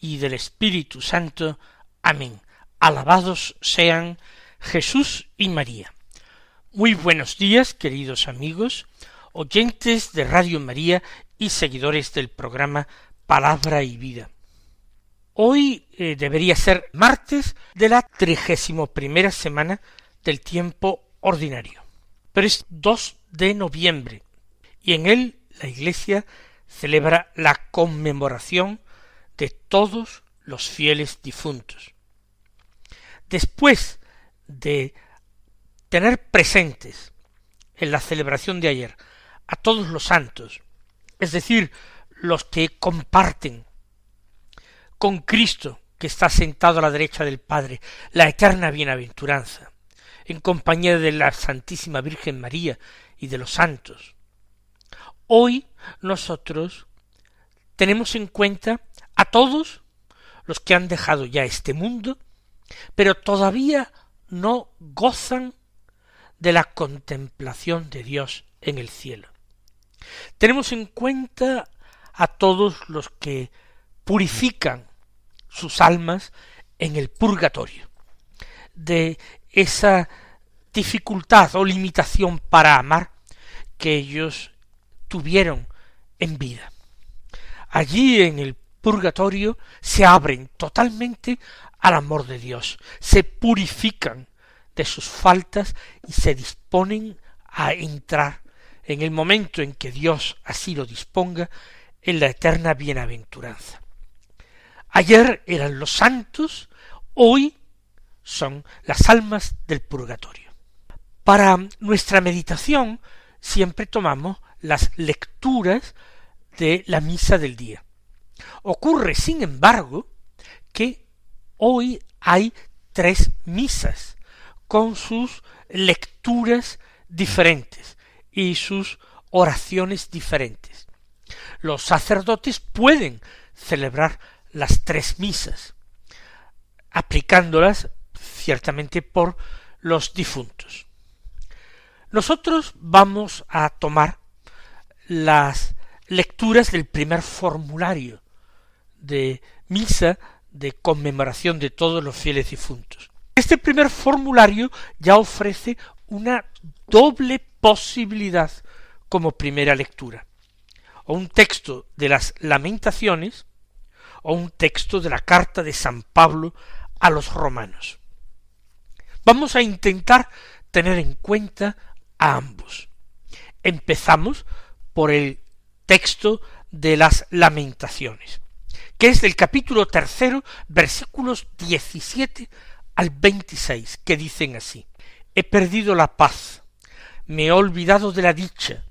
y del Espíritu Santo. Amén. Alabados sean Jesús y María. Muy buenos días, queridos amigos, oyentes de Radio María y seguidores del programa Palabra y Vida. Hoy eh, debería ser martes de la trigésimo primera semana del tiempo ordinario, pero es 2 de noviembre y en él la Iglesia celebra la conmemoración de todos los fieles difuntos. Después de tener presentes en la celebración de ayer a todos los santos, es decir, los que comparten con Cristo, que está sentado a la derecha del Padre, la eterna bienaventuranza, en compañía de la Santísima Virgen María y de los santos. Hoy nosotros tenemos en cuenta a todos los que han dejado ya este mundo, pero todavía no gozan de la contemplación de Dios en el cielo. Tenemos en cuenta a todos los que purifican sus almas en el purgatorio, de esa dificultad o limitación para amar que ellos tuvieron en vida. Allí en el purgatorio se abren totalmente al amor de Dios, se purifican de sus faltas y se disponen a entrar en el momento en que Dios así lo disponga en la eterna bienaventuranza. Ayer eran los santos, hoy son las almas del purgatorio. Para nuestra meditación siempre tomamos las lecturas de la misa del día. Ocurre, sin embargo, que hoy hay tres misas con sus lecturas diferentes y sus oraciones diferentes. Los sacerdotes pueden celebrar las tres misas, aplicándolas ciertamente por los difuntos. Nosotros vamos a tomar las lecturas del primer formulario de misa de conmemoración de todos los fieles difuntos. Este primer formulario ya ofrece una doble posibilidad como primera lectura, o un texto de las lamentaciones, o un texto de la carta de San Pablo a los romanos. Vamos a intentar tener en cuenta a ambos. Empezamos por el texto de las lamentaciones, que es del capítulo tercero, versículos diecisiete al veintiséis, que dicen así He perdido la paz, me he olvidado de la dicha,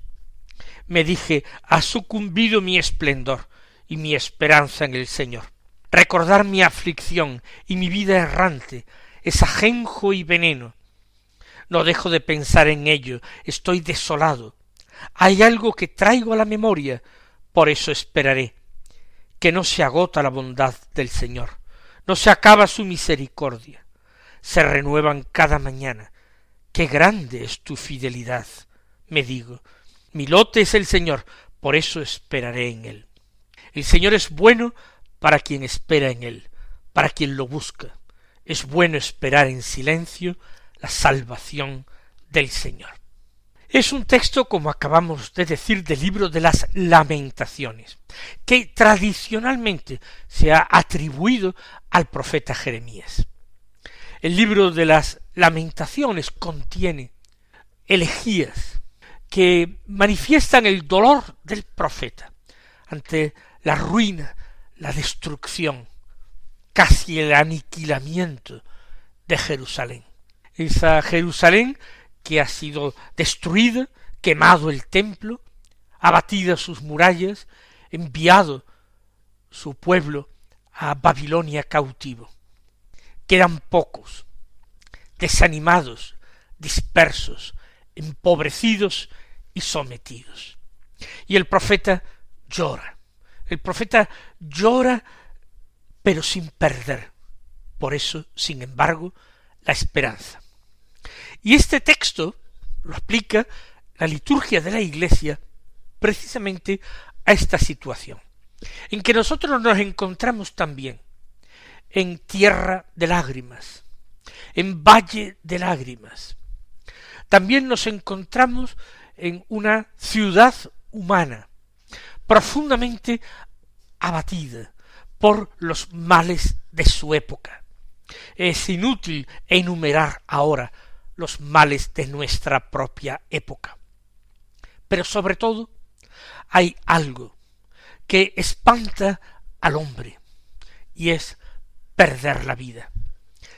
me dije ha sucumbido mi esplendor y mi esperanza en el Señor. Recordar mi aflicción y mi vida errante es ajenjo y veneno. No dejo de pensar en ello, estoy desolado, hay algo que traigo a la memoria, por eso esperaré, que no se agota la bondad del Señor, no se acaba su misericordia, se renuevan cada mañana. Qué grande es tu fidelidad, me digo. Mi lote es el Señor, por eso esperaré en él. El Señor es bueno para quien espera en él, para quien lo busca. Es bueno esperar en silencio la salvación del Señor. Es un texto, como acabamos de decir, del libro de las lamentaciones, que tradicionalmente se ha atribuido al profeta Jeremías. El libro de las lamentaciones contiene elegías que manifiestan el dolor del profeta ante la ruina, la destrucción, casi el aniquilamiento de Jerusalén. Esa Jerusalén que ha sido destruida, quemado el templo, abatidas sus murallas, enviado su pueblo a Babilonia cautivo. quedan pocos, desanimados, dispersos, empobrecidos y sometidos. Y el profeta llora. El profeta llora, pero sin perder. Por eso, sin embargo, la esperanza. Y este texto lo aplica la liturgia de la Iglesia precisamente a esta situación, en que nosotros nos encontramos también en tierra de lágrimas, en valle de lágrimas. También nos encontramos en una ciudad humana, profundamente abatida por los males de su época. Es inútil enumerar ahora los males de nuestra propia época. Pero sobre todo hay algo que espanta al hombre, y es perder la vida.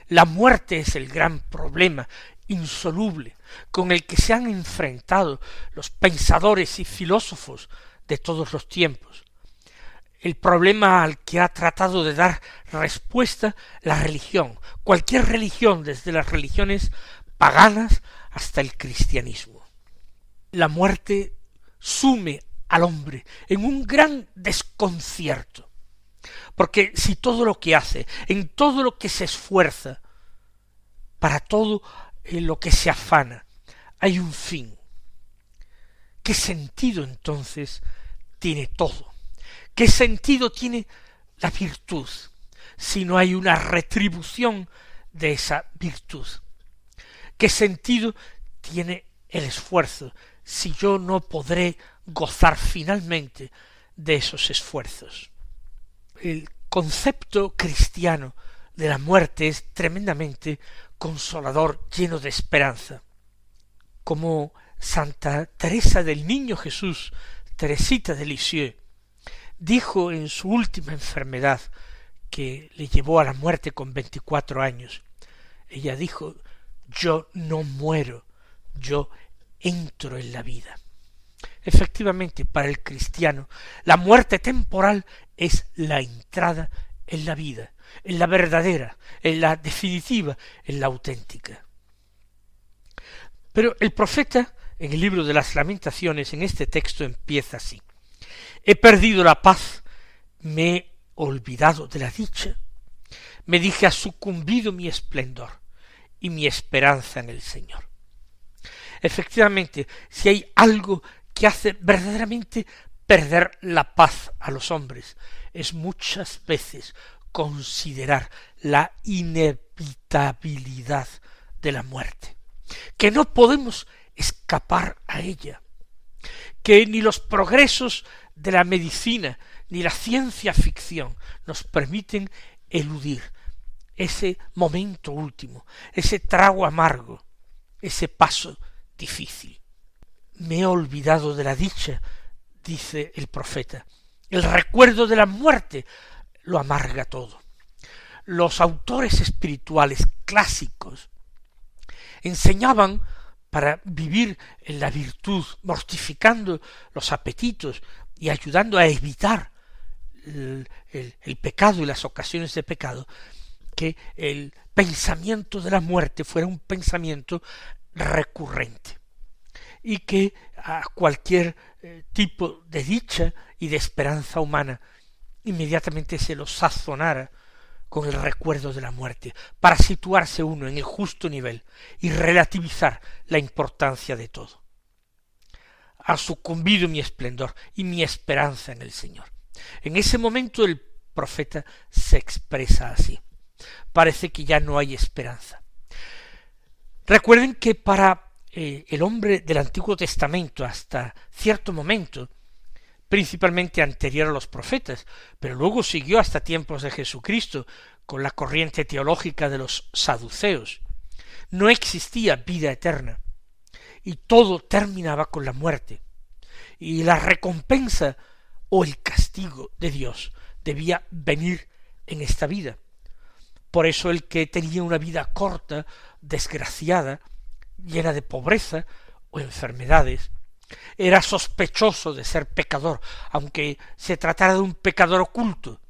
La muerte es el gran problema insoluble con el que se han enfrentado los pensadores y filósofos de todos los tiempos, el problema al que ha tratado de dar respuesta la religión, cualquier religión, desde las religiones paganas hasta el cristianismo. La muerte sume al hombre en un gran desconcierto, porque si todo lo que hace, en todo lo que se esfuerza, para todo en lo que se afana, hay un fin. ¿Qué sentido entonces tiene todo? ¿Qué sentido tiene la virtud si no hay una retribución de esa virtud? ¿Qué sentido tiene el esfuerzo si yo no podré gozar finalmente de esos esfuerzos? El concepto cristiano de la muerte es tremendamente consolador, lleno de esperanza. Como Santa Teresa del Niño Jesús, Teresita de Lisieux, dijo en su última enfermedad que le llevó a la muerte con veinticuatro años, ella dijo yo no muero, yo entro en la vida. Efectivamente, para el cristiano, la muerte temporal es la entrada en la vida, en la verdadera, en la definitiva, en la auténtica. Pero el profeta, en el libro de las lamentaciones, en este texto empieza así. He perdido la paz, me he olvidado de la dicha, me dije ha sucumbido mi esplendor y mi esperanza en el Señor. Efectivamente, si hay algo que hace verdaderamente perder la paz a los hombres, es muchas veces considerar la inevitabilidad de la muerte, que no podemos escapar a ella, que ni los progresos de la medicina ni la ciencia ficción nos permiten eludir ese momento último, ese trago amargo, ese paso difícil. Me he olvidado de la dicha, dice el profeta. El recuerdo de la muerte lo amarga todo. Los autores espirituales clásicos enseñaban para vivir en la virtud, mortificando los apetitos y ayudando a evitar el, el, pecado y las ocasiones de pecado, que el pensamiento de la muerte fuera un pensamiento recurrente y que a cualquier eh, tipo de dicha y de esperanza humana inmediatamente se lo sazonara con el recuerdo de la muerte, para situarse uno en el justo nivel y relativizar la importancia de todo. Ha sucumbido mi esplendor y mi esperanza en el Señor. En ese momento el profeta se expresa así parece que ya no hay esperanza. Recuerden que para eh, el hombre del Antiguo Testamento hasta cierto momento, principalmente anterior a los profetas, pero luego siguió hasta tiempos de Jesucristo con la corriente teológica de los saduceos, no existía vida eterna, y todo terminaba con la muerte, y la recompensa o el castigo de Dios debía venir en esta vida. Por eso el que tenía una vida corta, desgraciada, llena de pobreza o enfermedades, era sospechoso de ser pecador, aunque se tratara de un pecador oculto,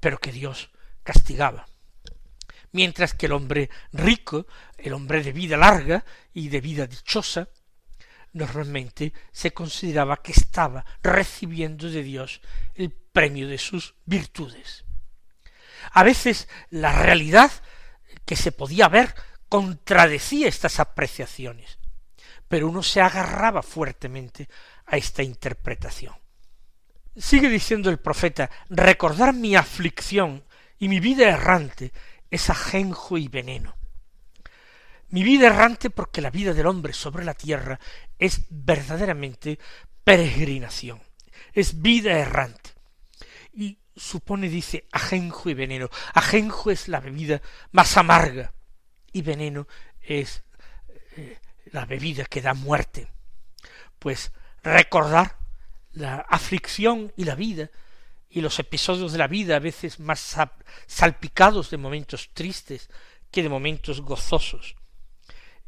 pero que Dios castigaba. mientras que el hombre rico, el hombre de vida larga y de vida dichosa, normalmente se consideraba que estaba recibiendo de Dios el premio de sus virtudes. A veces la realidad que se podía ver contradecía estas apreciaciones, pero uno se agarraba fuertemente a esta interpretación. Sigue diciendo el profeta, recordar mi aflicción y mi vida errante es ajenjo y veneno. Mi vida errante porque la vida del hombre sobre la tierra es verdaderamente peregrinación, es vida errante. Supone, dice, ajenjo y veneno. Ajenjo es la bebida más amarga y veneno es eh, la bebida que da muerte. Pues recordar la aflicción y la vida y los episodios de la vida a veces más salpicados de momentos tristes que de momentos gozosos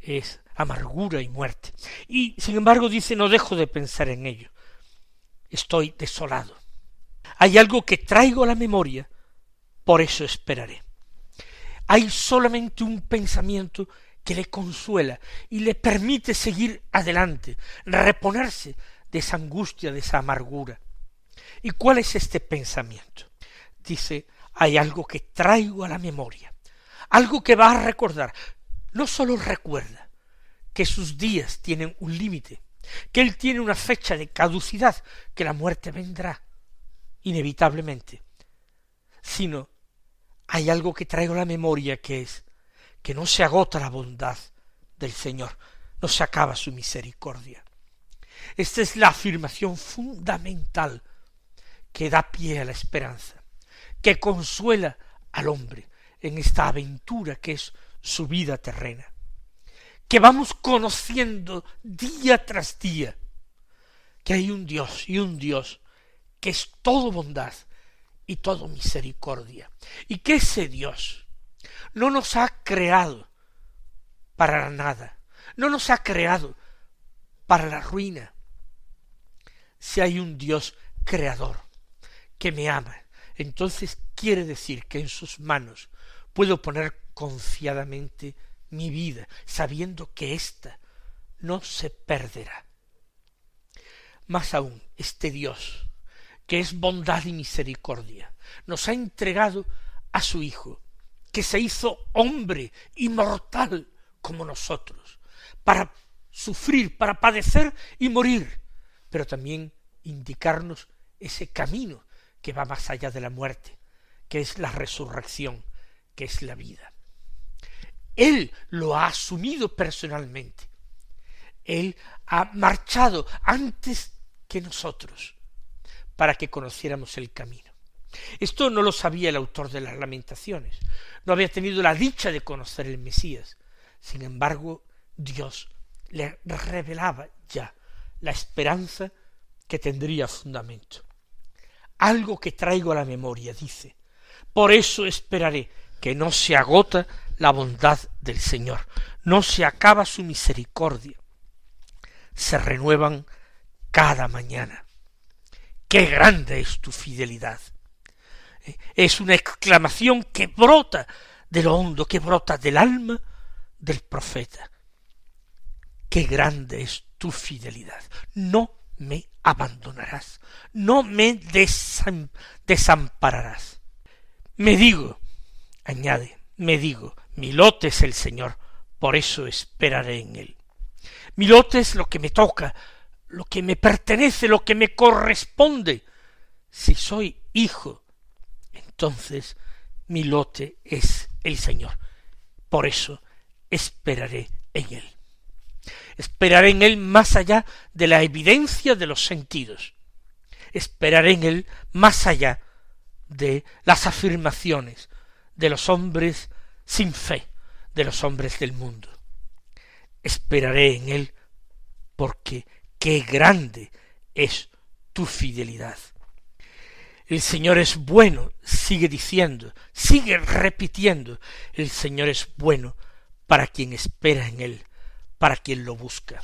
es amargura y muerte. Y sin embargo dice no dejo de pensar en ello. Estoy desolado. Hay algo que traigo a la memoria, por eso esperaré. Hay solamente un pensamiento que le consuela y le permite seguir adelante, reponerse de esa angustia, de esa amargura. ¿Y cuál es este pensamiento? Dice, hay algo que traigo a la memoria, algo que va a recordar. No sólo recuerda que sus días tienen un límite, que él tiene una fecha de caducidad, que la muerte vendrá, inevitablemente, sino hay algo que traigo a la memoria que es que no se agota la bondad del Señor, no se acaba su misericordia. Esta es la afirmación fundamental que da pie a la esperanza, que consuela al hombre en esta aventura que es su vida terrena, que vamos conociendo día tras día que hay un Dios y un Dios que es todo bondad y todo misericordia, y que ese Dios no nos ha creado para nada, no nos ha creado para la ruina. Si hay un Dios creador que me ama, entonces quiere decir que en sus manos puedo poner confiadamente mi vida, sabiendo que ésta no se perderá. Más aún, este Dios, que es bondad y misericordia, nos ha entregado a su Hijo, que se hizo hombre y mortal como nosotros, para sufrir, para padecer y morir, pero también indicarnos ese camino que va más allá de la muerte, que es la resurrección, que es la vida. Él lo ha asumido personalmente. Él ha marchado antes que nosotros para que conociéramos el camino. Esto no lo sabía el autor de las lamentaciones, no había tenido la dicha de conocer el Mesías. Sin embargo, Dios le revelaba ya la esperanza que tendría fundamento. Algo que traigo a la memoria, dice. Por eso esperaré que no se agota la bondad del Señor, no se acaba su misericordia, se renuevan cada mañana. ¡Qué grande es tu fidelidad! Eh, es una exclamación que brota de lo hondo, que brota del alma del profeta. ¡Qué grande es tu fidelidad! No me abandonarás, no me desampararás. Me digo, añade, me digo, mi lote es el Señor, por eso esperaré en él. Mi lote es lo que me toca, lo que me pertenece, lo que me corresponde. Si soy hijo, entonces mi lote es el Señor. Por eso esperaré en Él. Esperaré en Él más allá de la evidencia de los sentidos. Esperaré en Él más allá de las afirmaciones de los hombres sin fe, de los hombres del mundo. Esperaré en Él porque qué grande es tu fidelidad. El Señor es bueno, sigue diciendo, sigue repitiendo, el Señor es bueno para quien espera en Él, para quien lo busca.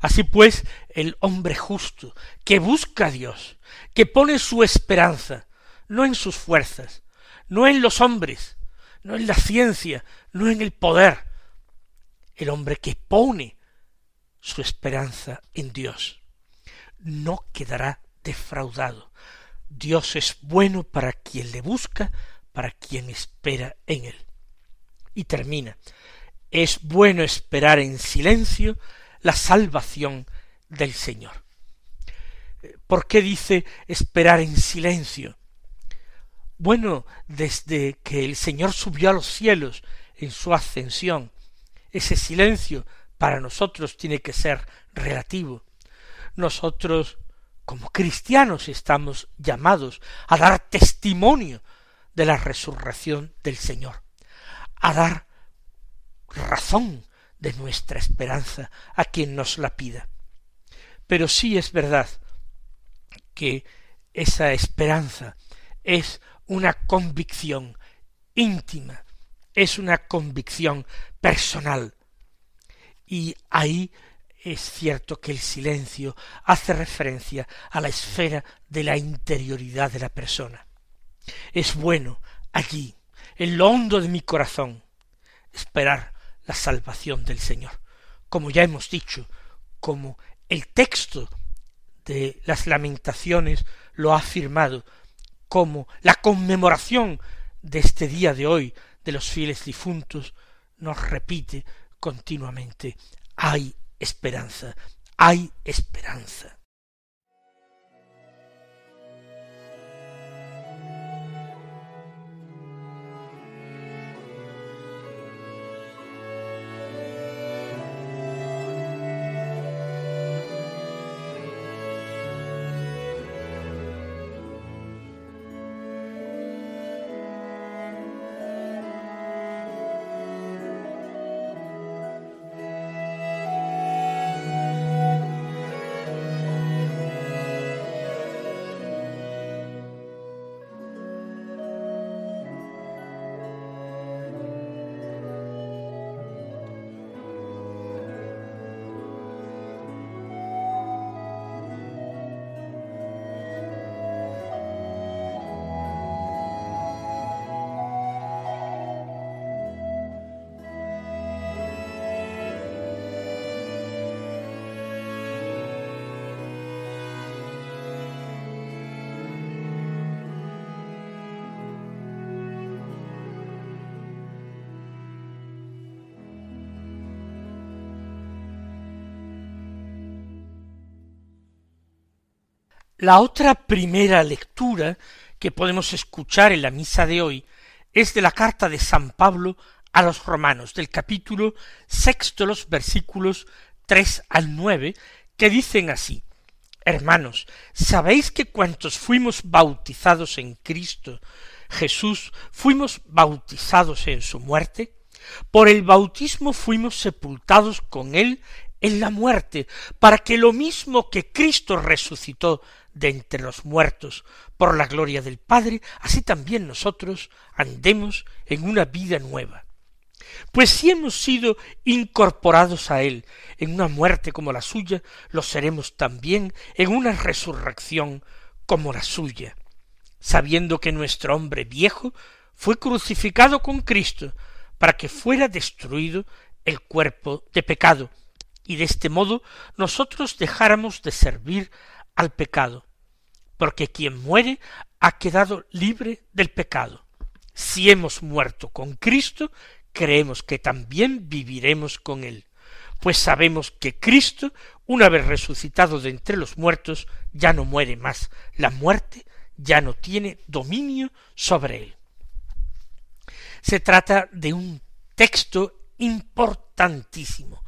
Así pues, el hombre justo, que busca a Dios, que pone su esperanza, no en sus fuerzas, no en los hombres, no en la ciencia, no en el poder. El hombre que pone su esperanza en Dios no quedará defraudado. Dios es bueno para quien le busca, para quien espera en él. Y termina. Es bueno esperar en silencio la salvación del Señor. ¿Por qué dice esperar en silencio? Bueno, desde que el Señor subió a los cielos en su ascensión, ese silencio para nosotros tiene que ser relativo. Nosotros, como cristianos, estamos llamados a dar testimonio de la resurrección del Señor, a dar razón de nuestra esperanza a quien nos la pida. Pero sí es verdad que esa esperanza es una convicción íntima, es una convicción personal. Y ahí es cierto que el silencio hace referencia a la esfera de la interioridad de la persona. Es bueno allí, en lo hondo de mi corazón, esperar la salvación del Señor. Como ya hemos dicho, como el texto de las lamentaciones lo ha afirmado, como la conmemoración de este día de hoy de los fieles difuntos nos repite continuamente hay esperanza, hay esperanza. La otra primera lectura que podemos escuchar en la misa de hoy es de la carta de San Pablo a los romanos, del capítulo sexto, los versículos tres al nueve, que dicen así Hermanos, ¿sabéis que cuantos fuimos bautizados en Cristo Jesús fuimos bautizados en su muerte? Por el bautismo fuimos sepultados con él en la muerte, para que lo mismo que Cristo resucitó de entre los muertos por la gloria del Padre, así también nosotros andemos en una vida nueva. Pues si hemos sido incorporados a Él en una muerte como la suya, lo seremos también en una resurrección como la suya, sabiendo que nuestro hombre viejo fue crucificado con Cristo para que fuera destruido el cuerpo de pecado, y de este modo nosotros dejáramos de servir al pecado, porque quien muere ha quedado libre del pecado. Si hemos muerto con Cristo, creemos que también viviremos con Él, pues sabemos que Cristo, una vez resucitado de entre los muertos, ya no muere más, la muerte ya no tiene dominio sobre Él. Se trata de un texto importantísimo,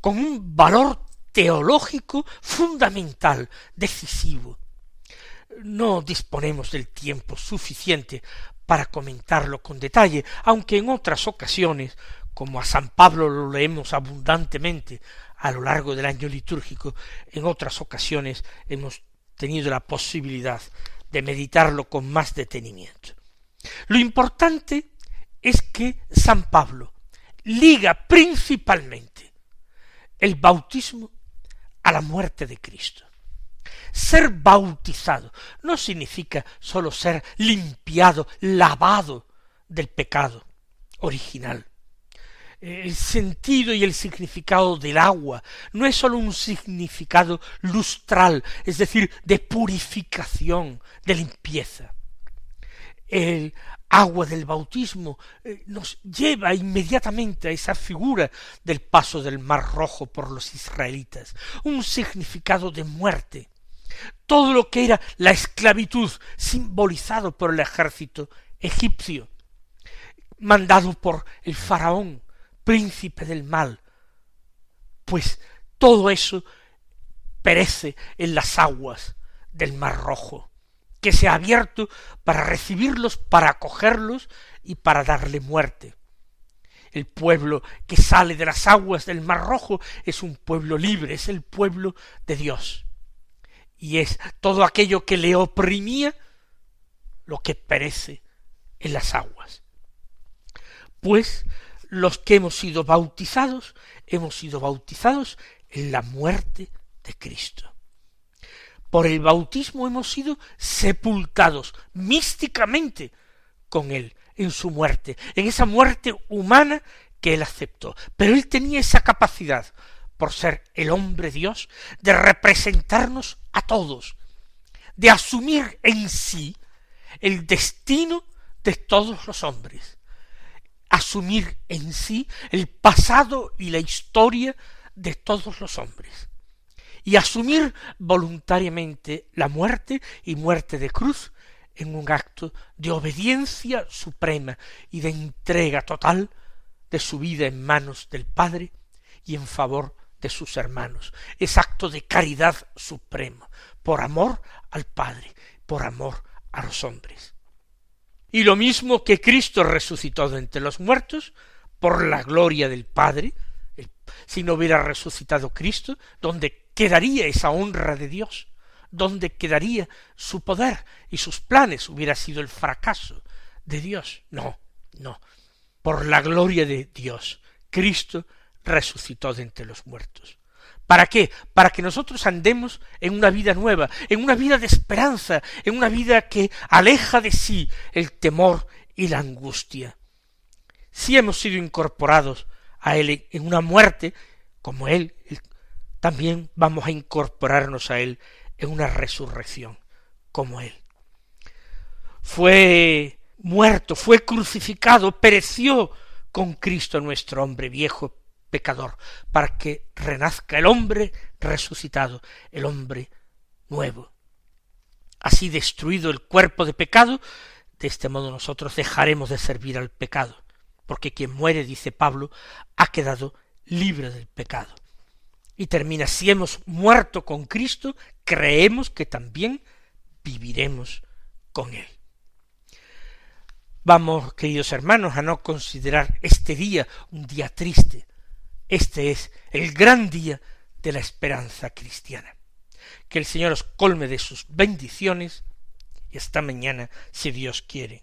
con un valor teológico fundamental, decisivo. No disponemos del tiempo suficiente para comentarlo con detalle, aunque en otras ocasiones, como a San Pablo lo leemos abundantemente a lo largo del año litúrgico, en otras ocasiones hemos tenido la posibilidad de meditarlo con más detenimiento. Lo importante es que San Pablo liga principalmente el bautismo a la muerte de Cristo. Ser bautizado no significa sólo ser limpiado, lavado del pecado, original. El sentido y el significado del agua no es sólo un significado lustral, es decir, de purificación, de limpieza. El agua del bautismo eh, nos lleva inmediatamente a esa figura del paso del Mar Rojo por los israelitas, un significado de muerte. Todo lo que era la esclavitud simbolizado por el ejército egipcio, mandado por el faraón, príncipe del mal, pues todo eso perece en las aguas del Mar Rojo que se ha abierto para recibirlos, para acogerlos y para darle muerte. El pueblo que sale de las aguas del Mar Rojo es un pueblo libre, es el pueblo de Dios. Y es todo aquello que le oprimía lo que perece en las aguas. Pues los que hemos sido bautizados, hemos sido bautizados en la muerte de Cristo. Por el bautismo hemos sido sepultados místicamente con él en su muerte, en esa muerte humana que él aceptó. Pero él tenía esa capacidad, por ser el hombre Dios, de representarnos a todos, de asumir en sí el destino de todos los hombres, asumir en sí el pasado y la historia de todos los hombres y asumir voluntariamente la muerte y muerte de cruz en un acto de obediencia suprema y de entrega total de su vida en manos del Padre y en favor de sus hermanos. Es acto de caridad suprema, por amor al Padre, por amor a los hombres. Y lo mismo que Cristo resucitó de entre los muertos, por la gloria del Padre, si no hubiera resucitado Cristo, donde quedaría esa honra de Dios? ¿Dónde quedaría su poder y sus planes? Hubiera sido el fracaso de Dios. No, no. Por la gloria de Dios, Cristo resucitó de entre los muertos. ¿Para qué? Para que nosotros andemos en una vida nueva, en una vida de esperanza, en una vida que aleja de sí el temor y la angustia. Si hemos sido incorporados a Él en una muerte, como Él, también vamos a incorporarnos a Él en una resurrección como Él. Fue muerto, fue crucificado, pereció con Cristo nuestro hombre viejo pecador, para que renazca el hombre resucitado, el hombre nuevo. Así destruido el cuerpo de pecado, de este modo nosotros dejaremos de servir al pecado, porque quien muere, dice Pablo, ha quedado libre del pecado y termina, si hemos muerto con Cristo, creemos que también viviremos con Él. Vamos, queridos hermanos, a no considerar este día un día triste. Este es el gran día de la esperanza cristiana. Que el Señor os colme de sus bendiciones y hasta mañana, si Dios quiere.